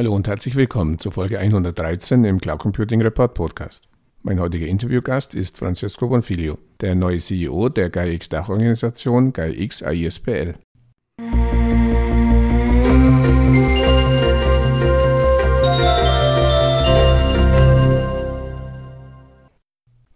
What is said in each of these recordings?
Hallo und herzlich willkommen zu Folge 113 im Cloud Computing Report Podcast. Mein heutiger Interviewgast ist Francesco Bonfiglio, der neue CEO der GAIX-Dachorganisation GAIX AISPL.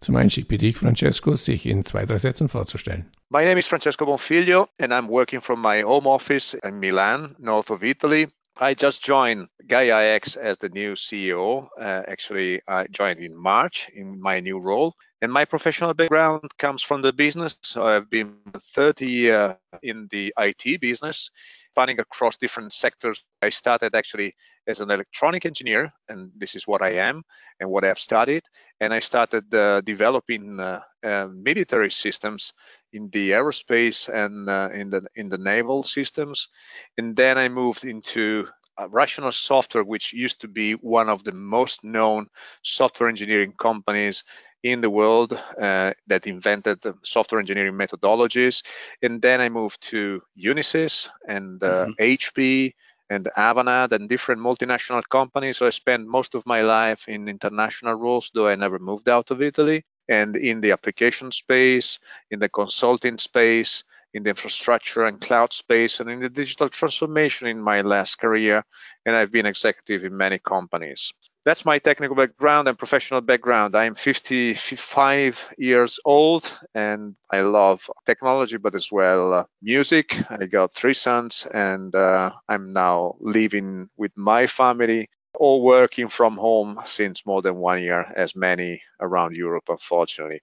Zum Einstieg bitte ich Francesco, sich in zwei, drei Sätzen vorzustellen. My name is Francesco Bonfiglio, and I'm working from my home office in Milan, north of Italy. I just joined GaiaX as the new CEO. Uh, actually, I joined in March in my new role. And my professional background comes from the business. So I've been 30 years in the IT business spanning across different sectors. I started actually as an electronic engineer, and this is what I am and what I've studied. And I started uh, developing uh, uh, military systems in the aerospace and uh, in the in the naval systems. And then I moved into uh, Rational Software, which used to be one of the most known software engineering companies in the world uh, that invented software engineering methodologies. And then I moved to Unisys and uh, mm-hmm. HP and Avanade and different multinational companies. So I spent most of my life in international roles, though I never moved out of Italy. And in the application space, in the consulting space, in the infrastructure and cloud space, and in the digital transformation in my last career. And I've been executive in many companies that's my technical background and professional background. I'm 55 years old and I love technology, but as well uh, music. I got three sons and uh, I'm now living with my family, all working from home since more than one year, as many around Europe, unfortunately.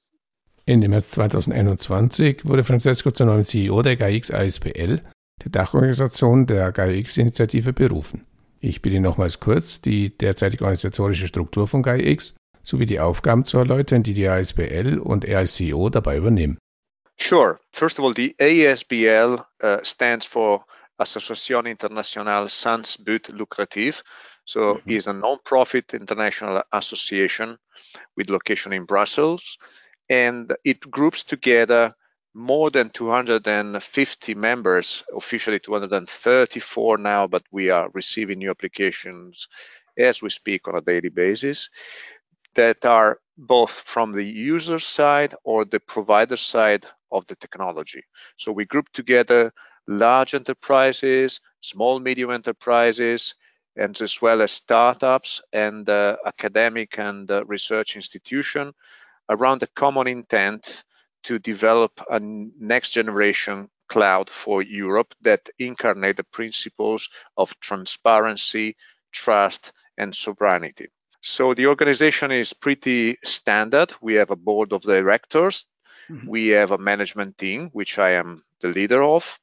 In Ende März 2021 wurde Francesco zum neuen CEO der GAIA-X ASBL, der Dachorganisation der GAIA-X-Initiative, berufen. Ich bitte nochmals kurz, die derzeitige organisatorische Struktur von GaiX sowie die Aufgaben zu erläutern, die die ASBL und RICO dabei übernehmen. Sure. First of all, the ASBL uh, stands for Association Internationale Sans But Lucrative. So mm-hmm. it's a non-profit international association with location in Brussels, and it groups together more than 250 members, officially 234 now, but we are receiving new applications as we speak on a daily basis that are both from the user side or the provider side of the technology. So we group together large enterprises, small, medium enterprises, and as well as startups and uh, academic and uh, research institution around a common intent to develop a next generation cloud for Europe that incarnate the principles of transparency, trust, and sovereignty. So the organization is pretty standard. We have a board of directors. Mm-hmm. We have a management team, which I am the leader of.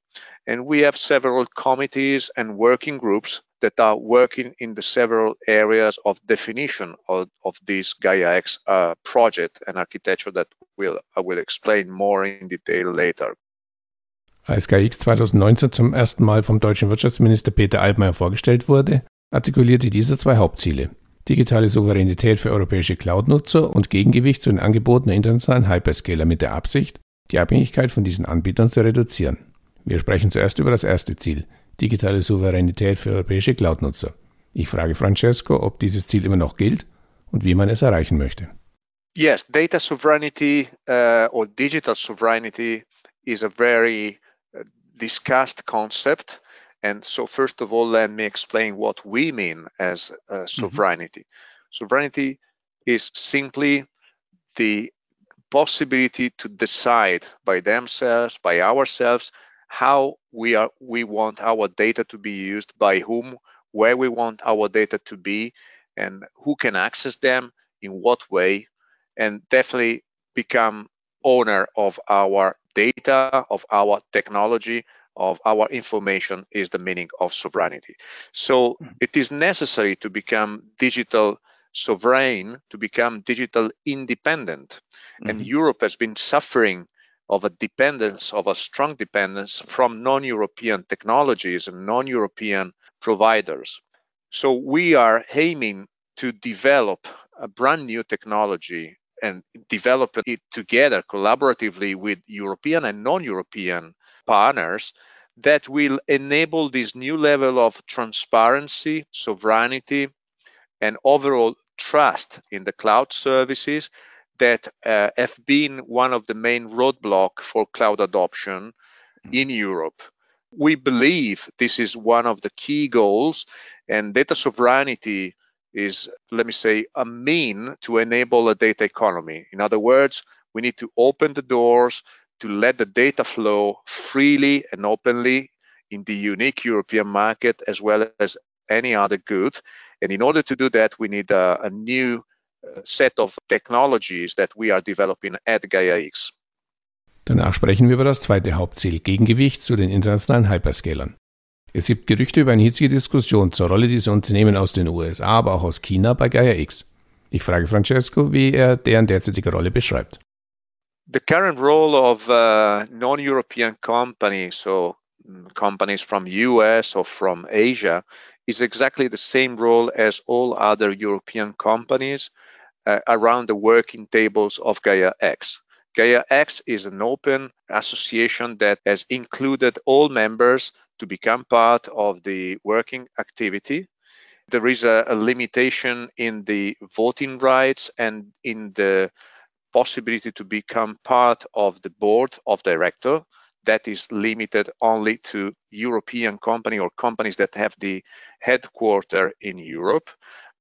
And we have several committees and working groups that are working in the several areas of definition of, of this GaiaX uh, project and architecture that will, I will explain more in detail later. Als GAIX 2019 zum ersten Mal vom deutschen Wirtschaftsminister Peter Altmaier vorgestellt wurde, artikulierte dieser zwei Hauptziele. Digitale Souveränität für europäische Cloud-Nutzer und Gegengewicht zu den Angeboten der internationalen Hyperscaler mit der Absicht, die Abhängigkeit von diesen Anbietern zu reduzieren. Wir sprechen zuerst über das erste Ziel, digitale Souveränität für europäische Cloud-Nutzer. Ich frage Francesco, ob dieses Ziel immer noch gilt und wie man es erreichen möchte. Yes, data sovereignty uh, or digital sovereignty is a very uh, discussed concept. And so, first of all, let me explain what we mean as uh, sovereignty. Mm-hmm. Sovereignty is simply the possibility to decide by themselves, by ourselves, how we are we want our data to be used by whom where we want our data to be and who can access them in what way and definitely become owner of our data of our technology of our information is the meaning of sovereignty so mm-hmm. it is necessary to become digital sovereign to become digital independent mm-hmm. and europe has been suffering of a dependence, of a strong dependence from non European technologies and non European providers. So we are aiming to develop a brand new technology and develop it together collaboratively with European and non European partners that will enable this new level of transparency, sovereignty, and overall trust in the cloud services that uh, have been one of the main roadblock for cloud adoption in Europe. We believe this is one of the key goals, and data sovereignty is, let me say, a mean to enable a data economy. In other words, we need to open the doors to let the data flow freely and openly in the unique European market as well as any other good. And in order to do that, we need a, a new set of technologies that we are developing at Gaia X. Danach sprechen wir über das zweite Hauptziel, Gegengewicht zu den internationalen Hyperscalern. Es gibt Gerüchte über eine hitzige Diskussion zur Rolle dieser Unternehmen aus den USA, aber auch aus China bei Gaia X. Ich frage Francesco, wie er deren derzeitige Rolle beschreibt. The current role of uh, non-European companies, so mm, companies from US or from Asia, is exactly the same role as all other European companies uh, around the working tables of Gaia X. Gaia X is an open association that has included all members to become part of the working activity. There is a, a limitation in the voting rights and in the possibility to become part of the board of director that is limited only to European company or companies that have the headquarter in Europe.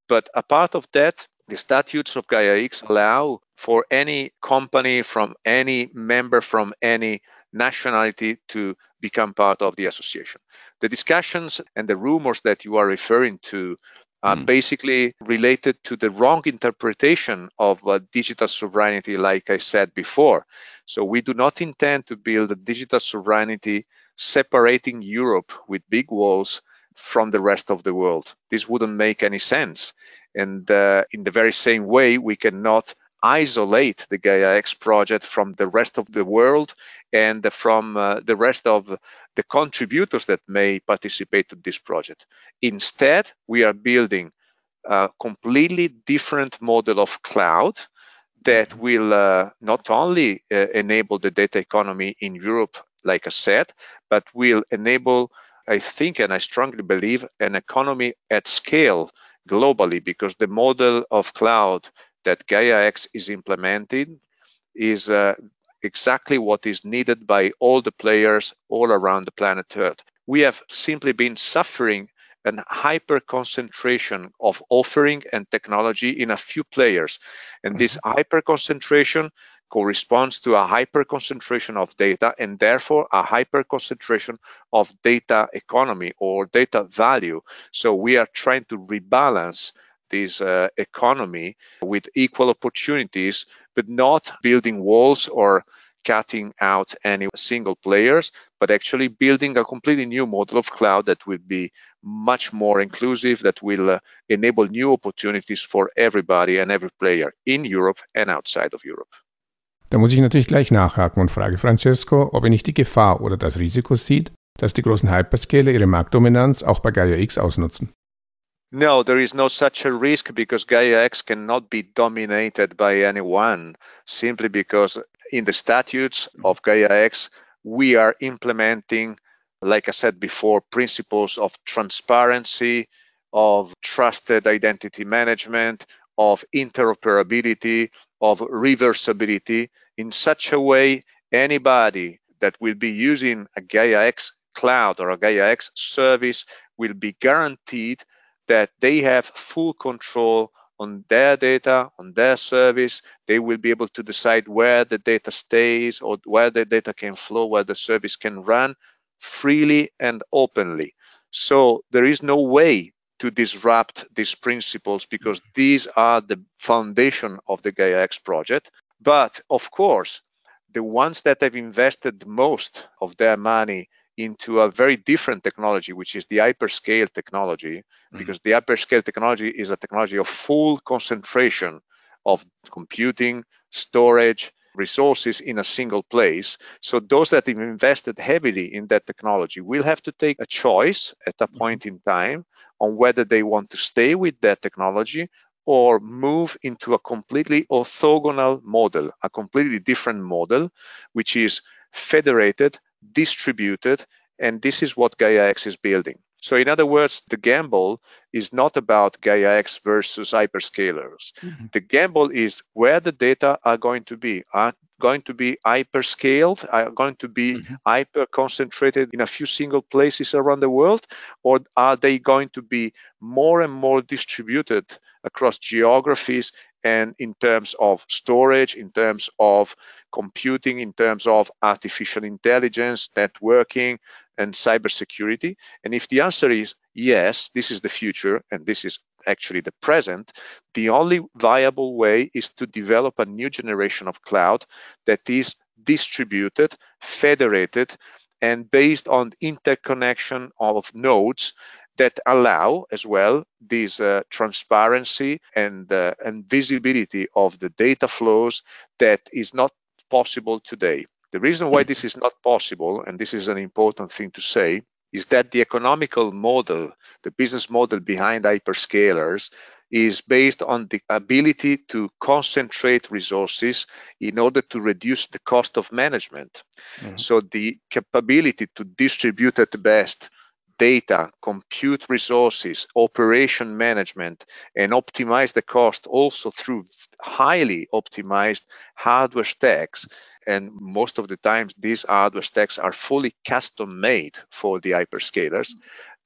But apart of that, the statutes of Gaia X allow for any company from any member from any nationality to become part of the association. The discussions and the rumors that you are referring to are mm. basically related to the wrong interpretation of uh, digital sovereignty, like I said before. So we do not intend to build a digital sovereignty separating Europe with big walls from the rest of the world. This wouldn't make any sense. And uh, in the very same way, we cannot isolate the Gaia X project from the rest of the world and from uh, the rest of the contributors that may participate to this project. Instead, we are building a completely different model of cloud that will uh, not only uh, enable the data economy in Europe, like I said, but will enable, I think, and I strongly believe, an economy at scale globally because the model of cloud that Gaia X is implementing is uh, exactly what is needed by all the players all around the planet Earth. We have simply been suffering an hyper concentration of offering and technology in a few players. And this mm-hmm. hyper concentration corresponds to a hyper concentration of data and therefore a hyper concentration of data economy or data value. So we are trying to rebalance this uh, economy with equal opportunities, but not building walls or cutting out any single players, but actually building a completely new model of cloud that will be much more inclusive, that will uh, enable new opportunities for everybody and every player in Europe and outside of Europe. Da muss ich natürlich gleich nachhaken und frage Francesco, ob er nicht die Gefahr oder das Risiko sieht, dass die großen Hyperscaler ihre Marktdominanz auch bei Gaia X ausnutzen. No, there is no such a risk because Gaia X cannot be dominated by anyone simply because in the statutes of Gaia X, we are implementing, like I said before, principles of transparency, of trusted identity management, of interoperability, of reversibility in such a way anybody that will be using a Gaia X cloud or a Gaia X service will be guaranteed that they have full control on their data, on their service. They will be able to decide where the data stays or where the data can flow, where the service can run freely and openly. So there is no way to disrupt these principles because these are the foundation of the GaiaX project. But of course, the ones that have invested most of their money into a very different technology, which is the hyperscale technology, mm-hmm. because the hyperscale technology is a technology of full concentration of computing, storage, resources in a single place. So those that have invested heavily in that technology will have to take a choice at a mm-hmm. point in time on whether they want to stay with that technology or move into a completely orthogonal model, a completely different model, which is federated distributed And this is what GaiaX is building. So, in other words, the gamble is not about Gaia X versus hyperscalers. Mm-hmm. The gamble is where the data are going to be. Are going to be hyperscaled, are going to be mm-hmm. hyper concentrated in a few single places around the world, or are they going to be more and more distributed across geographies and in terms of storage, in terms of computing, in terms of artificial intelligence, networking, and cybersecurity? And if the answer is yes, this is the future and this is actually the present, the only viable way is to develop a new generation of cloud that is distributed, federated, and based on interconnection of nodes that allow as well this uh, transparency and, uh, and visibility of the data flows that is not possible today. The reason why this is not possible, and this is an important thing to say, is that the economical model, the business model behind hyperscalers, is based on the ability to concentrate resources in order to reduce the cost of management. Mm-hmm. So, the capability to distribute at best data, compute resources, operation management, and optimize the cost also through highly optimized hardware stacks. And most of the times, these hardware stacks are fully custom made for the hyperscalers,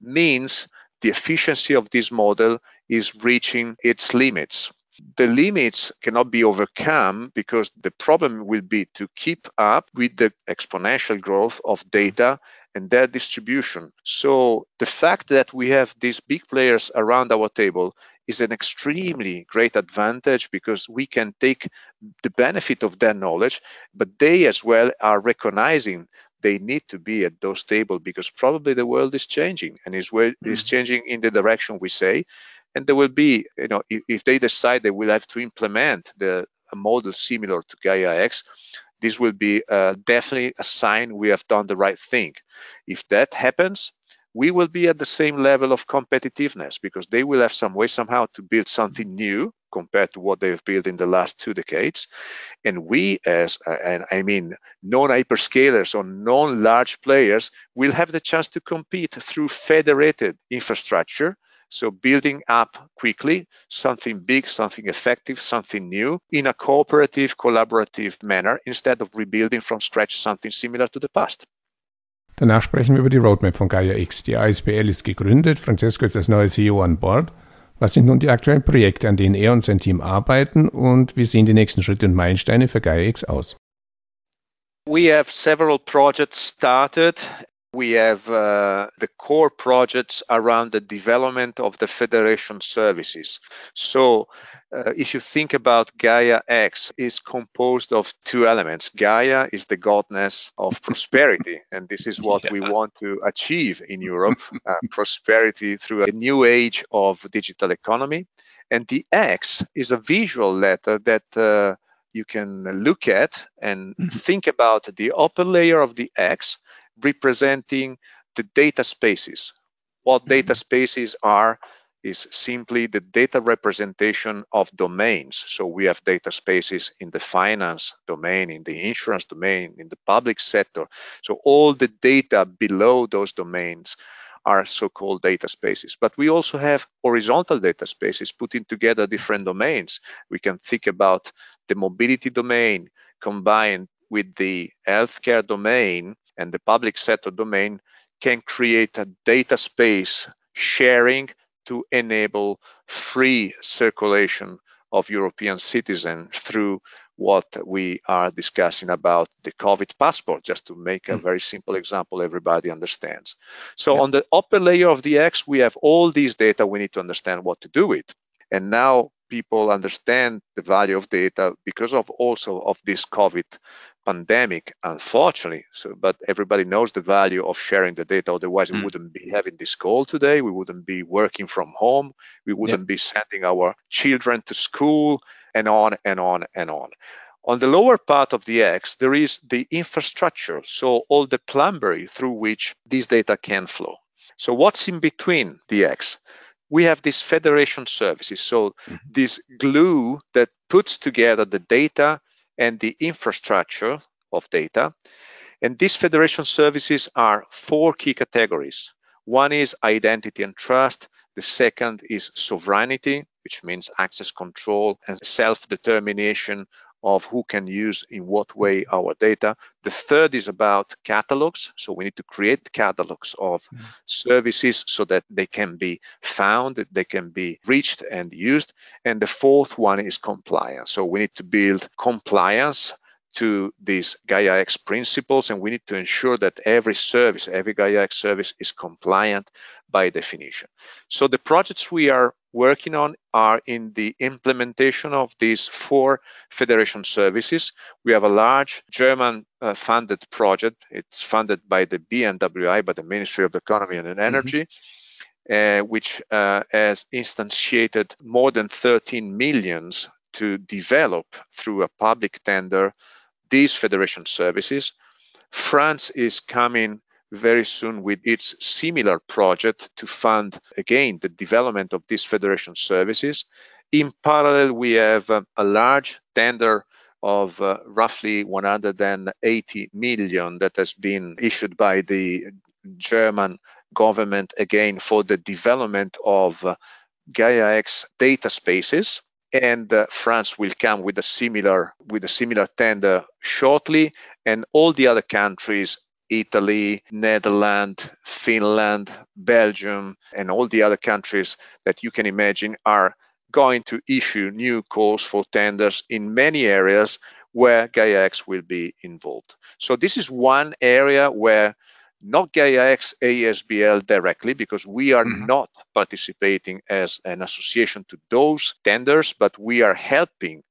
means the efficiency of this model is reaching its limits. The limits cannot be overcome because the problem will be to keep up with the exponential growth of data and their distribution. So the fact that we have these big players around our table is an extremely great advantage because we can take the benefit of their knowledge, but they as well are recognizing they need to be at those tables because probably the world is changing and is, mm-hmm. is changing in the direction we say. And there will be, you know, if, if they decide they will have to implement the a model similar to Gaia X, this will be uh, definitely a sign we have done the right thing. If that happens, we will be at the same level of competitiveness because they will have some way somehow to build something new compared to what they've built in the last two decades. And we, as uh, and I mean non-hyperscalers or non-large players, will have the chance to compete through federated infrastructure so building up quickly something big, something effective, something new in a cooperative, collaborative manner instead of rebuilding from scratch something similar to the past. Danach sprechen wir über die Roadmap von Gaia X. Die ASBL ist gegründet, Francesco ist als neuer CEO an Bord. Was sind nun die aktuellen Projekte, an denen er und sein Team arbeiten und wie sehen die nächsten Schritte und Meilensteine für Gaia X aus? We have several projects started we have uh, the core projects around the development of the federation services. So, uh, if you think about Gaia X, is composed of two elements. Gaia is the godness of prosperity, and this is what yeah. we want to achieve in Europe: uh, prosperity through a new age of digital economy. And the X is a visual letter that uh, you can look at and mm-hmm. think about the upper layer of the X representing the data spaces. What mm-hmm. data spaces are is simply the data representation of domains. So we have data spaces in the finance domain, in the insurance domain, in the public sector. So all the data below those domains are so-called data spaces. But we also have horizontal data spaces putting together different domains. We can think about the mobility domain combined with the healthcare domain and the public sector domain can create a data space sharing to enable free circulation of European citizens through what we are discussing about the COVID passport, just to make a hmm. very simple example everybody understands. So yeah. on the upper layer of the X, we have all these data we need to understand what to do with. And now people understand the value of data because of also of this COVID pandemic, unfortunately. So, but everybody knows the value of sharing the data. Otherwise, mm. we wouldn't be having this call today. We wouldn't be working from home. We wouldn't be sending our children to school, and on and on and on. On the lower part of the X, there is the infrastructure, so all the plumbing through which these data can flow. So, what's in between the X? We have these federation services, so mm-hmm. this glue that puts together the data and the infrastructure of data. And these federation services are four key categories. One is identity and trust. The second is sovereignty, which means access control and self determination of who can use in what way our data. The third is about catalogs. So we need to create catalogs of mm. services so that they can be found, they can be reached and used. And the fourth one is compliance. So we need to build compliance to these Gaia X principles, and we need to ensure that every service, every Gaia X service is compliant by definition. So the projects we are working on are in the implementation of these four federation services. We have a large German uh, funded project. It's funded by the BMWi, by the Ministry of Economy and Energy. Mm-hmm. Uh, which uh, has instantiated more than 13 millions to develop through a public tender these federation services. France is coming very soon with its similar project to fund again the development of these federation services. In parallel, we have uh, a large tender of uh, roughly 180 million that has been issued by the German government again for the development of uh, Gaia X data spaces and uh, France will come with a similar with a similar tender shortly, and all the other countries. Italy, Netherlands, Finland, Belgium, and all the other countries that you can imagine are going to issue new calls for tenders in many areas where GaiaX will be involved. So this is one area where not GaiaX ASBL directly because we are mm-hmm. not participating as an association to those tenders, but we are helping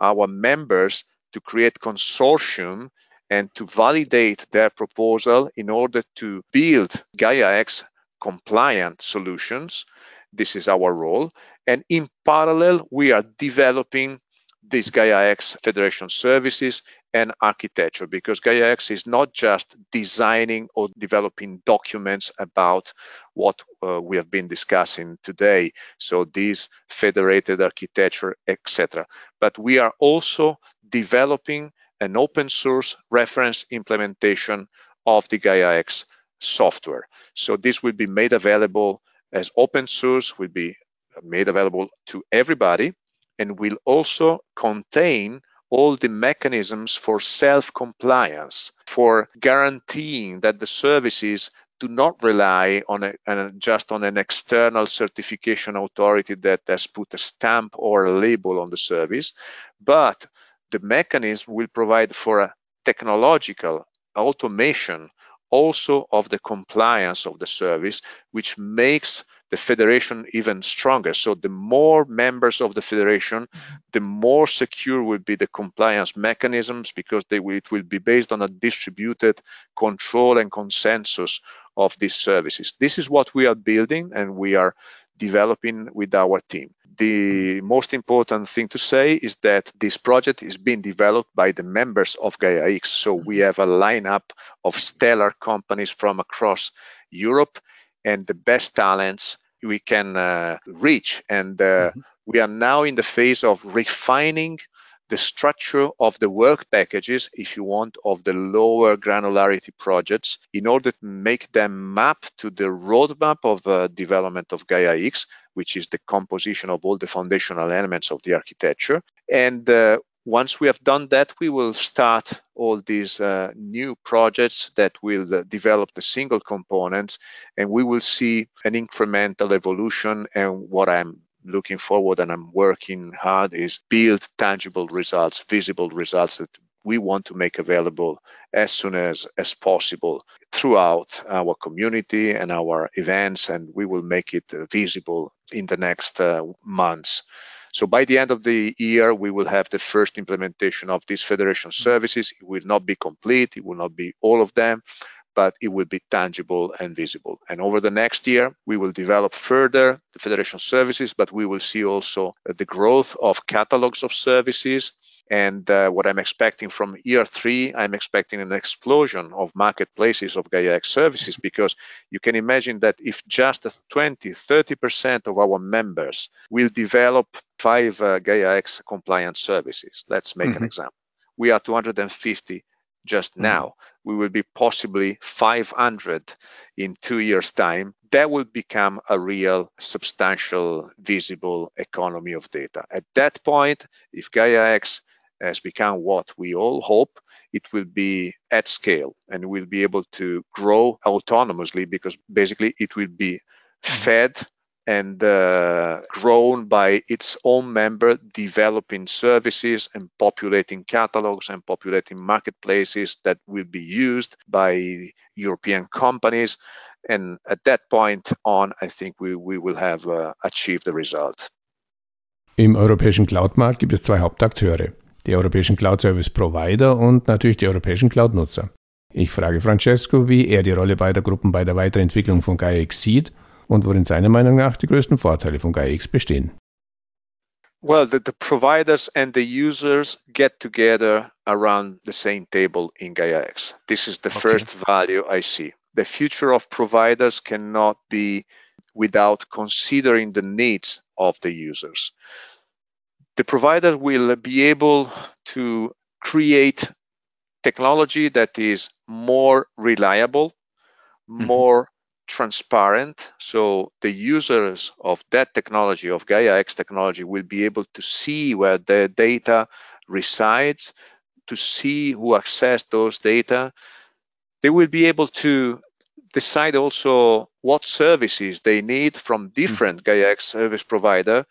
our members to create consortium and to validate their proposal in order to build GaiaX compliant solutions. This is our role. And in parallel, we are developing these GaiaX Federation services and architecture because GaiaX is not just designing or developing documents about what uh, we have been discussing today. So this federated architecture, etc. But we are also developing an open source reference implementation of the GaiaX software. So this will be made available as open source, will be made available to everybody and will also contain all the mechanisms for self compliance, for guaranteeing that the services do not rely on, a, on just on an external certification authority that has put a stamp or a label on the service, but the mechanism will provide for a technological automation also of the compliance of the service, which makes the federation even stronger. So the more members of the federation, mm-hmm. the more secure will be the compliance mechanisms because will, it will be based on a distributed control and consensus of these services. This is what we are building and we are developing with our team. The most important thing to say is that this project is being developed by the members of Gaia X. So we mm-hmm. have a lineup of stellar companies from across Europe and the best talents we can uh, reach. And uh, mm-hmm. we are now in the phase of refining the structure of the work packages, if you want, of the lower granularity projects in order to make them map to the roadmap of uh, development of Gaia X, which is the composition of all the foundational elements of the architecture. And uh, once we have done that, we will start all these uh, new projects that will uh, develop the single components, and we will see an incremental evolution. And what I'm looking forward and I'm working hard is build tangible results, visible results that we want to make available as soon as, as possible throughout our community and our events, and we will make it uh, visible in the next uh, months. So by the end of the year, we will have the first implementation of these federation services. It will not be complete, it will not be all of them, but it will be tangible and visible. And over the next year, we will develop further the federation services, but we will see also the growth of catalogs of services and uh, what I'm expecting from year three, I'm expecting an explosion of marketplaces of GaiaX services because you can imagine that if just 20, 30% of our members will develop five uh, GaiaX compliant services, let's make mm-hmm. an example. We are 250 just mm-hmm. now. We will be possibly 500 in two years' time. That will become a real, substantial, visible economy of data. At that point, if Gaia X has become what we all hope, it will be at scale and we'll be able to grow autonomously because basically it will be mm-hmm. fed and uh, grown by its own member developing services and populating catalogs and populating marketplaces that will be used by European companies. And at that point on, I think we, we will have uh, achieved the result. Im europäischen Cloud-Markt gibt es zwei Hauptakteure, die europäischen Cloud-Service-Provider und natürlich die europäischen Cloud-Nutzer. Ich frage Francesco, wie er die Rolle beider Gruppen bei der Weiterentwicklung von GaiaX sieht und worin seiner Meinung nach die größten Vorteile von GaiaX bestehen. Well, the, the, providers and the users get together around the same table in GaiaX. This is the okay. first value I see. The future of providers cannot be without considering the needs of the users. The provider will be able to create technology that is more reliable, mm-hmm. more transparent. So the users of that technology, of Gaia X technology, will be able to see where the data resides, to see who access those data. They will be able to decide also what services they need from different mm-hmm. Gaia X service provider.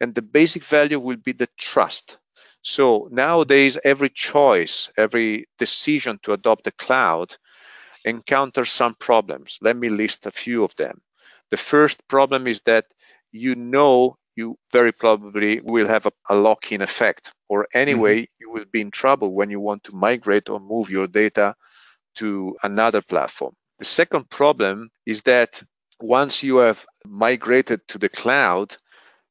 And the basic value will be the trust. So nowadays, every choice, every decision to adopt the cloud encounter some problems. Let me list a few of them. The first problem is that you know you very probably will have a, a lock in effect, or anyway, mm-hmm. you will be in trouble when you want to migrate or move your data to another platform. The second problem is that once you have migrated to the cloud,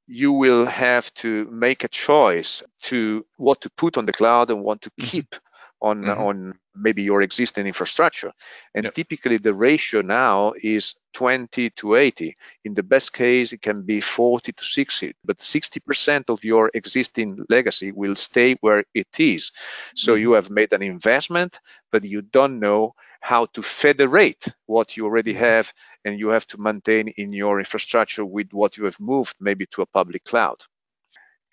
you will have to make a choice to what to put on the cloud and what to mm-hmm. keep on mm-hmm. on maybe your existing infrastructure and yep. typically the ratio now is 20 to 80 in the best case it can be 40 to 60 but 60% of your existing legacy will stay where it is so mm-hmm. you have made an investment but you don't know how to federate what you already mm-hmm. have and you have to maintain in your infrastructure with what you have moved maybe to a public cloud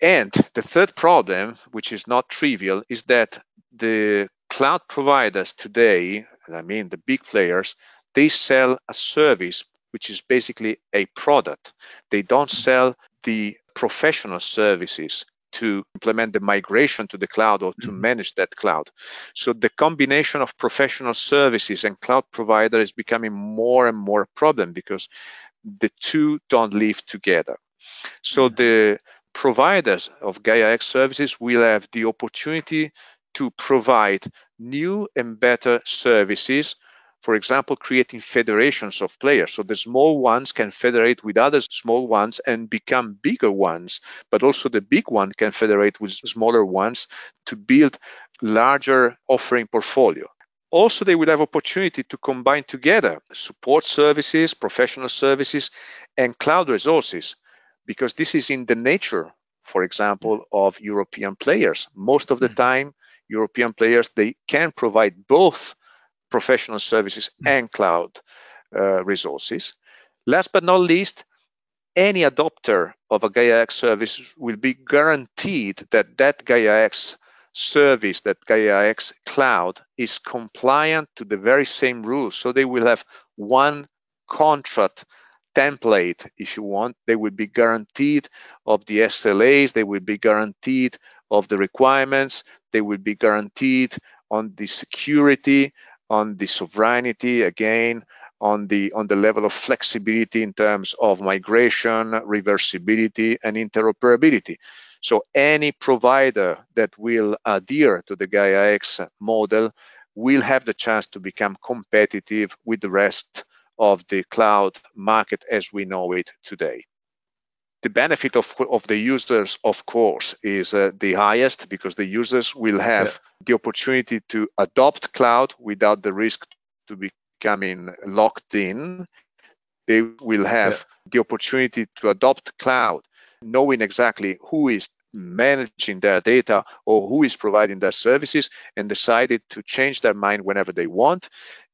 and the third problem, which is not trivial, is that the cloud providers today, I mean the big players, they sell a service which is basically a product. They don't sell the professional services to implement the migration to the cloud or to mm-hmm. manage that cloud. So the combination of professional services and cloud provider is becoming more and more a problem because the two don't live together. So the providers of Gaia X services will have the opportunity to provide new and better services. For example, creating federations of players. So the small ones can federate with other small ones and become bigger ones, but also the big one can federate with smaller ones to build larger offering portfolio. Also, they will have opportunity to combine together support services, professional services, and cloud resources, because this is in the nature, for example, of European players. Most of the mm. time, European players, they can provide both professional services mm. and cloud uh, resources. Last but not least, any adopter of a GaiaX service will be guaranteed that that GaiaX service, that GaiaX cloud, is compliant to the very same rules. So they will have one contract template, if you want. They will be guaranteed of the SLAs, they will be guaranteed of the requirements, they will be guaranteed on the security, on the sovereignty, again, on the on the level of flexibility in terms of migration, reversibility, and interoperability. So any provider that will adhere to the Gaia X model will have the chance to become competitive with the rest of the cloud market as we know it today. The benefit of, of the users, of course, is uh, the highest because the users will have yeah. the opportunity to adopt cloud without the risk to becoming locked in. They will have yeah. the opportunity to adopt cloud knowing exactly who is managing their data or who is providing their services and decided to change their mind whenever they want.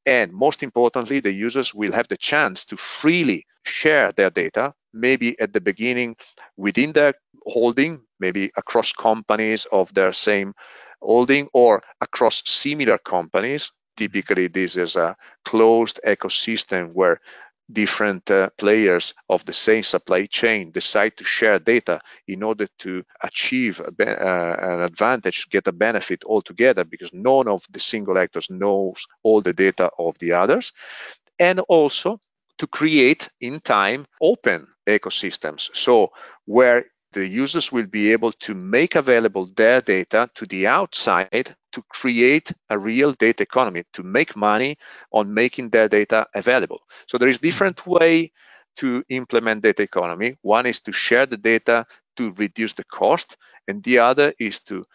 And most importantly, the users will have the chance to freely share their data, maybe at the beginning within their holding, maybe across companies of their same holding or across similar companies. Typically, this is a closed ecosystem where different uh, players of the same supply chain decide to share data in order to achieve be- uh, an advantage, get a benefit altogether, because none of the single actors knows all the data of the others. And also to create in time open ecosystems. So where the users will be able to make available their data to the outside to create a real data economy, to make money on making their data available. So there is different way to implement data economy. One is to share the data to reduce the cost, and the other is to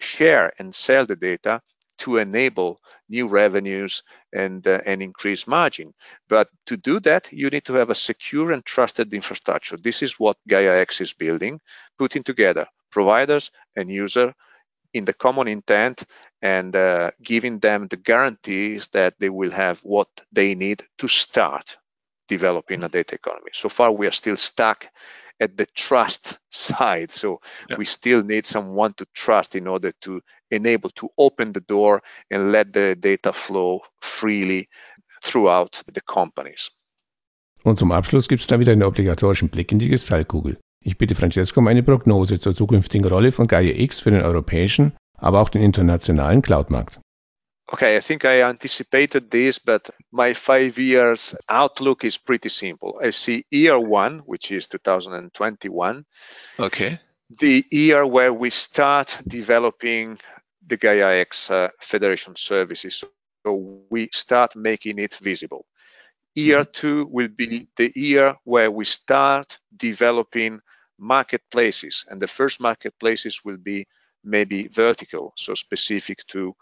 share and sell the data to enable new revenues and, uh, and increase margin. But to do that, you need to have a secure and trusted infrastructure. This is what GaiaX is building, putting together providers and user in the common intent and uh, giving them the guarantees that they will have what they need to start developing a data economy. So far, we are still stuck at the trust side. So yeah. we still need someone to trust in order to enable to open the door and let the data flow freely throughout the companies. Und zum Abschluss gibt es dann wieder einen obligatorischen Blick in die Kristallkugel. Ich bitte Francesco um eine Prognose zur zukünftigen Rolle von Gaia X für den europäischen, aber auch den internationalen Cloudmarkt. Okay, I think I anticipated this, but my five years outlook is pretty simple. I see year one, which is 2021. Okay. The year where we start developing the Gaia X uh, Federation services. So we start making it visible. Year two will be the year where we start developing marketplaces, and the first marketplaces will be maybe vertical, so specific to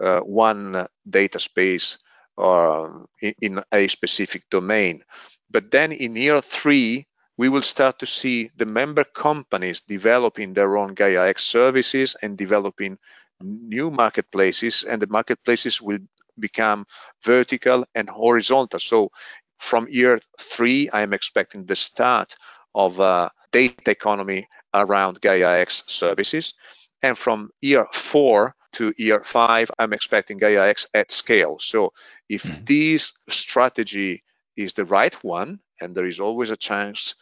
uh, one data space or in, in a specific domain. But then in year three, we will start to see the member companies developing their own Gaia X services and developing new marketplaces, and the marketplaces will become vertical and horizontal. So from year three, I am expecting the start of a data economy around Gaia X services. And from year four, to year five, I'm expecting Gaia X at scale. So if mm-hmm. this strategy is the right one, and there is always a chance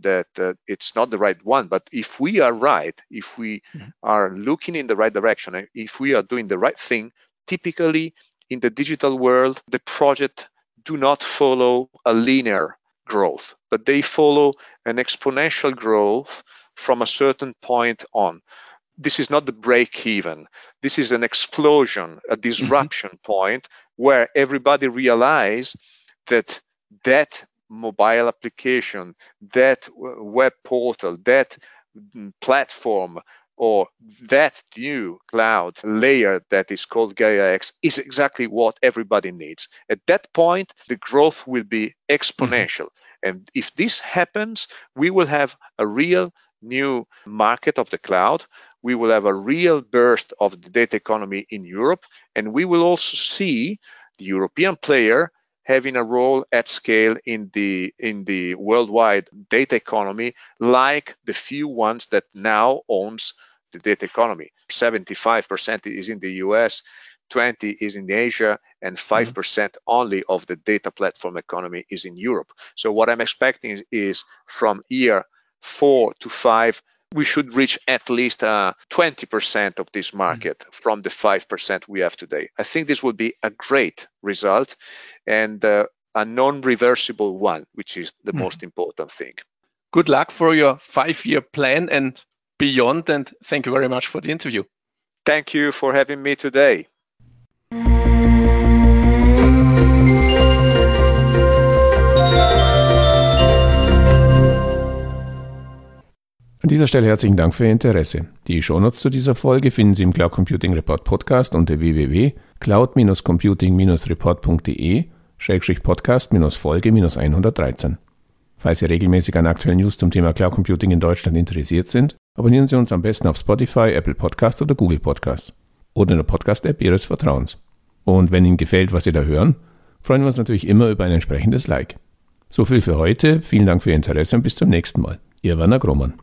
that uh, it's not the right one, but if we are right, if we mm-hmm. are looking in the right direction, if we are doing the right thing, typically in the digital world, the project do not follow a linear growth, but they follow an exponential growth from a certain point on this is not the break even. This is an explosion, a disruption mm-hmm. point where everybody realize that that mobile application, that web portal, that mm, platform, or that new cloud layer that is called Gaia X is exactly what everybody needs. At that point, the growth will be exponential. Mm-hmm. And if this happens, we will have a real new market of the cloud we will have a real burst of the data economy in Europe, and we will also see the European player having a role at scale in the in the worldwide data economy, like the few ones that now owns the data economy. 75% is in the US, 20 is in Asia, and 5% mm-hmm. percent only of the data platform economy is in Europe. So what I'm expecting is, is from year four to five we should reach at least uh, 20% of this market mm-hmm. from the 5% we have today. I think this would be a great result and uh, a non reversible one, which is the mm-hmm. most important thing. Good luck for your five year plan and beyond. And thank you very much for the interview. Thank you for having me today. Dieser Stelle herzlichen Dank für Ihr Interesse. Die Shownotes zu dieser Folge finden Sie im Cloud Computing Report Podcast unter www.cloud-computing-report.de Podcast-Folge 113. Falls Sie regelmäßig an aktuellen News zum Thema Cloud Computing in Deutschland interessiert sind, Abonnieren Sie uns am besten auf Spotify, Apple Podcast oder Google Podcast oder in der Podcast-App Ihres Vertrauens. Und wenn Ihnen gefällt, was Sie da hören, freuen wir uns natürlich immer über ein entsprechendes Like. So viel für heute. Vielen Dank für Ihr Interesse und bis zum nächsten Mal. Ihr Werner Grohmann.